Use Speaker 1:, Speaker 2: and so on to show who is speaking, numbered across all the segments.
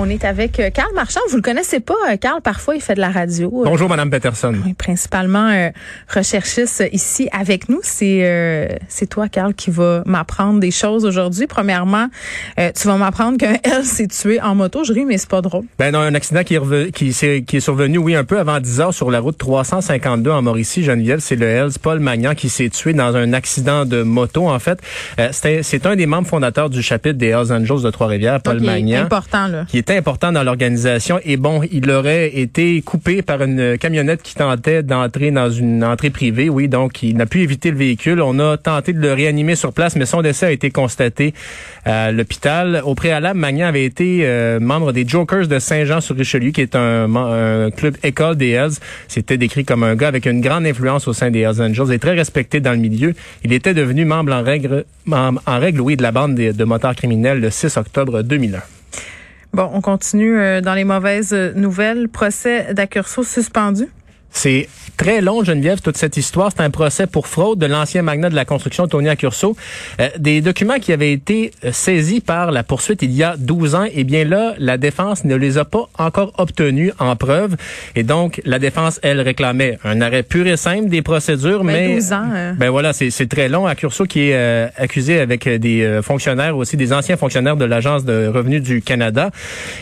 Speaker 1: On est avec euh, Carl Marchand. Vous le connaissez pas, euh, Carl? Parfois, il fait de la radio. Euh,
Speaker 2: Bonjour, Madame Peterson.
Speaker 1: oui, principalement euh, recherchiste ici avec nous. C'est euh, c'est toi, Carl, qui va m'apprendre des choses aujourd'hui. Premièrement, euh, tu vas m'apprendre qu'un L s'est tué en moto. Je ris, mais c'est pas drôle.
Speaker 2: Ben non, un accident qui est, reve- qui, s'est- qui est survenu, oui, un peu avant 10 heures sur la route 352 en Mauricie, Geneviève. C'est le Hells Paul Magnan qui s'est tué dans un accident de moto, en fait. C'est un des membres fondateurs du chapitre des Hells Angels de Trois-Rivières, Paul
Speaker 1: est
Speaker 2: Magnan.
Speaker 1: important, là.
Speaker 2: qui était important dans l'organisation. Et bon, il aurait été coupé par une camionnette qui tentait d'entrer dans une entrée privée. Oui, donc il n'a pu éviter le véhicule. On a tenté de le réanimer sur place, mais son décès a été constaté à l'hôpital. Au préalable, Magnan avait été euh, membre des Jokers de Saint-Jean-sur-Richelieu, qui est un, club école des Hells. C'était décrit comme un gars avec une grande influence au sein des Hells Angels et très respecté dans le milieu. Il était devenu membre en règle, membre en règle oui, de la bande de, de motards criminels le 6 octobre 2001.
Speaker 1: Bon, on continue euh, dans les mauvaises euh, nouvelles. Procès d'Accurso suspendu.
Speaker 2: C'est très long, Geneviève, toute cette histoire. C'est un procès pour fraude de l'ancien magnat de la construction, Tony Accurso. Euh, des documents qui avaient été euh, saisis par la poursuite il y a 12 ans, eh bien là, la défense ne les a pas encore obtenus en preuve. Et donc, la défense, elle, réclamait un arrêt pur et simple des procédures,
Speaker 1: Ben,
Speaker 2: mais...
Speaker 1: 12 ans, euh.
Speaker 2: Ben voilà, c'est très long. Accurso qui est euh, accusé avec euh, des euh, fonctionnaires aussi, des anciens fonctionnaires de l'Agence de revenus du Canada.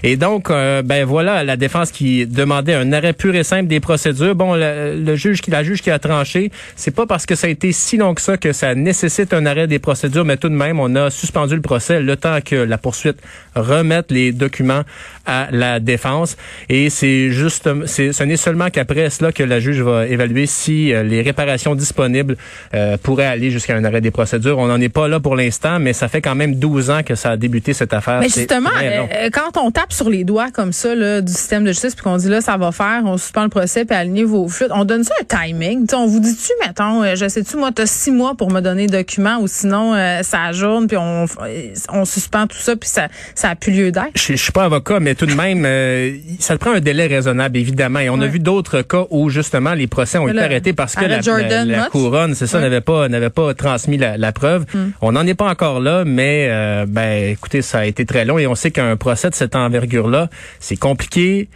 Speaker 2: Et donc, ben voilà, la défense qui demandait un arrêt pur et simple des procédures. Bon, le, le juge qui la juge qui a tranché, c'est pas parce que ça a été si long que ça que ça nécessite un arrêt des procédures, mais tout de même, on a suspendu le procès le temps que la poursuite remette les documents à la défense. Et c'est juste, c'est, ce n'est seulement qu'après cela que la juge va évaluer si euh, les réparations disponibles euh, pourraient aller jusqu'à un arrêt des procédures. On n'en est pas là pour l'instant, mais ça fait quand même 12 ans que ça a débuté cette affaire.
Speaker 1: Mais justement,
Speaker 2: long.
Speaker 1: euh, quand on tape sur les doigts comme ça là, du système de justice puis qu'on dit là ça va faire, on suspend le procès puis alignez vos flûtes, on donne ça un timing. T'sais, on vous dit-tu, mettons, euh, je sais-tu, moi, t'as six mois pour me donner des documents ou sinon euh, ça ajourne puis on, on suspend tout ça puis ça, ça a plus lieu d'être?
Speaker 2: Je, je suis pas avocat, mais tout de même, euh, ça te prend un délai raisonnable, évidemment. Et on a vu d'autres cas où justement les procès ont été arrêtés parce que
Speaker 1: la
Speaker 2: la,
Speaker 1: Jordan
Speaker 2: la- la
Speaker 1: Mott.
Speaker 2: couronne, c'est ça,
Speaker 1: Ouais. Hmm.
Speaker 2: n'avait pas n'avait pas transmis la, la preuve. On n'en est pas encore là, mais euh, ben écoutez, ça a été très long et on sait qu'un procès de cette envergure-là, c'est compliqué.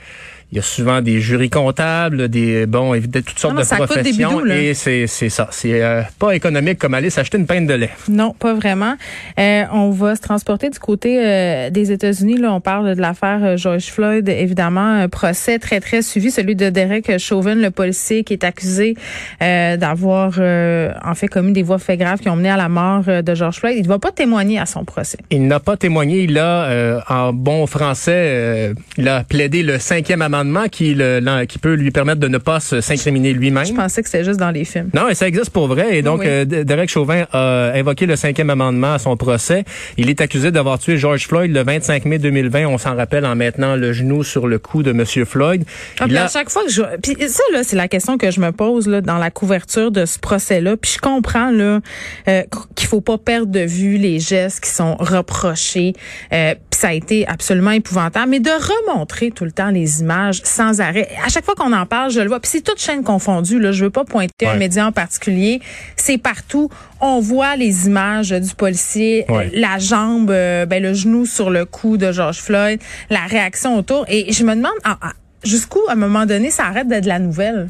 Speaker 2: Il y a souvent des jurys comptables, des bon, évidemment toutes sortes
Speaker 1: Non, non,
Speaker 2: de
Speaker 1: ça coûte des
Speaker 2: professions
Speaker 1: là.
Speaker 2: et c'est c'est ça, c'est euh, pas économique comme aller s'acheter une pinte de lait.
Speaker 1: Non, pas vraiment. Euh, on va se transporter du côté euh, des États-Unis. Là, on parle de l'affaire euh, George Floyd. Évidemment, un procès très très suivi, celui de Derek Chauvin, le policier qui est accusé euh, d'avoir euh, en fait commis des voies faits graves qui ont mené à la mort de George Floyd. Il ne va pas témoigner à son procès.
Speaker 2: Il n'a pas témoigné. Il a, euh, en bon français, euh, il a plaidé le cinquième amendement qui, le, qui peut lui permettre de ne pas s'incriminer lui-même.
Speaker 1: Je pensais que c'était juste dans les films.
Speaker 2: Non, et ça existe pour vrai. Et donc,
Speaker 1: oui.
Speaker 2: euh, Derek Chauvin a invoqué le cinquième amendement à son procès. Il est accusé d'avoir tué George Floyd le 25 mai 2020. On s'en rappelle en mettant le genou sur le cou de Monsieur Floyd.
Speaker 1: Ah,
Speaker 2: Il
Speaker 1: puis
Speaker 2: a-
Speaker 1: à chaque fois que je puis ça là c'est la question que je me pose là dans la couverture de ce procès là puis je comprends là euh, qu'il faut pas perdre de vue les gestes qui sont reprochés euh, ça a été absolument épouvantable mais de remontrer tout le temps les images sans arrêt. À chaque fois qu'on en parle je le vois. Puis c'est toute chaîne confondue là. Je veux pas pointer un média en particulier. C'est partout. On voit les images du policier
Speaker 2: Ouais.
Speaker 1: la jambe euh, ben le genou sur le cou de George Floyd la réaction autour. Et je me demande ah, ah, jusqu'où, à un moment donné, ça arrête d'être de la nouvelle?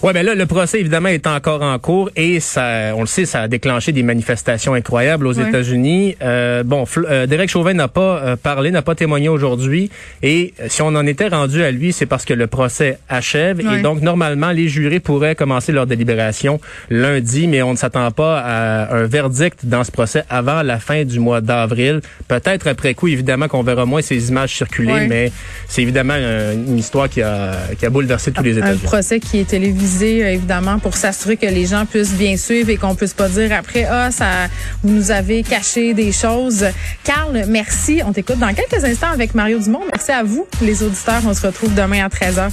Speaker 2: Ouais, ben là, le procès évidemment est encore en cours et ça, on le sait, ça a déclenché des manifestations incroyables aux
Speaker 1: Ouais.
Speaker 2: États-Unis. Euh, bon, euh, Derek Chauvin n'a pas euh, parlé, n'a pas témoigné aujourd'hui et euh, si on en était rendu à lui, c'est parce que le procès achève
Speaker 1: Ouais.
Speaker 2: et donc normalement les jurés pourraient commencer leur délibération lundi, mais on ne s'attend pas à un verdict dans ce procès avant la fin du mois d'avril. Peut-être après coup, évidemment, qu'on verra moins ces images circuler,
Speaker 1: Ouais.
Speaker 2: mais c'est évidemment une histoire qui a, qui a bouleversé tous les
Speaker 1: Un
Speaker 2: États-Unis.
Speaker 1: procès qui est télévisé, euh, évidemment, pour s'assurer que les gens puissent bien suivre et qu'on puisse pas dire après, ah, ça, vous nous avez caché des choses. Carl, merci. On t'écoute dans quelques instants avec Mario Dumont. Merci à vous, les auditeurs. On se retrouve demain à 13h.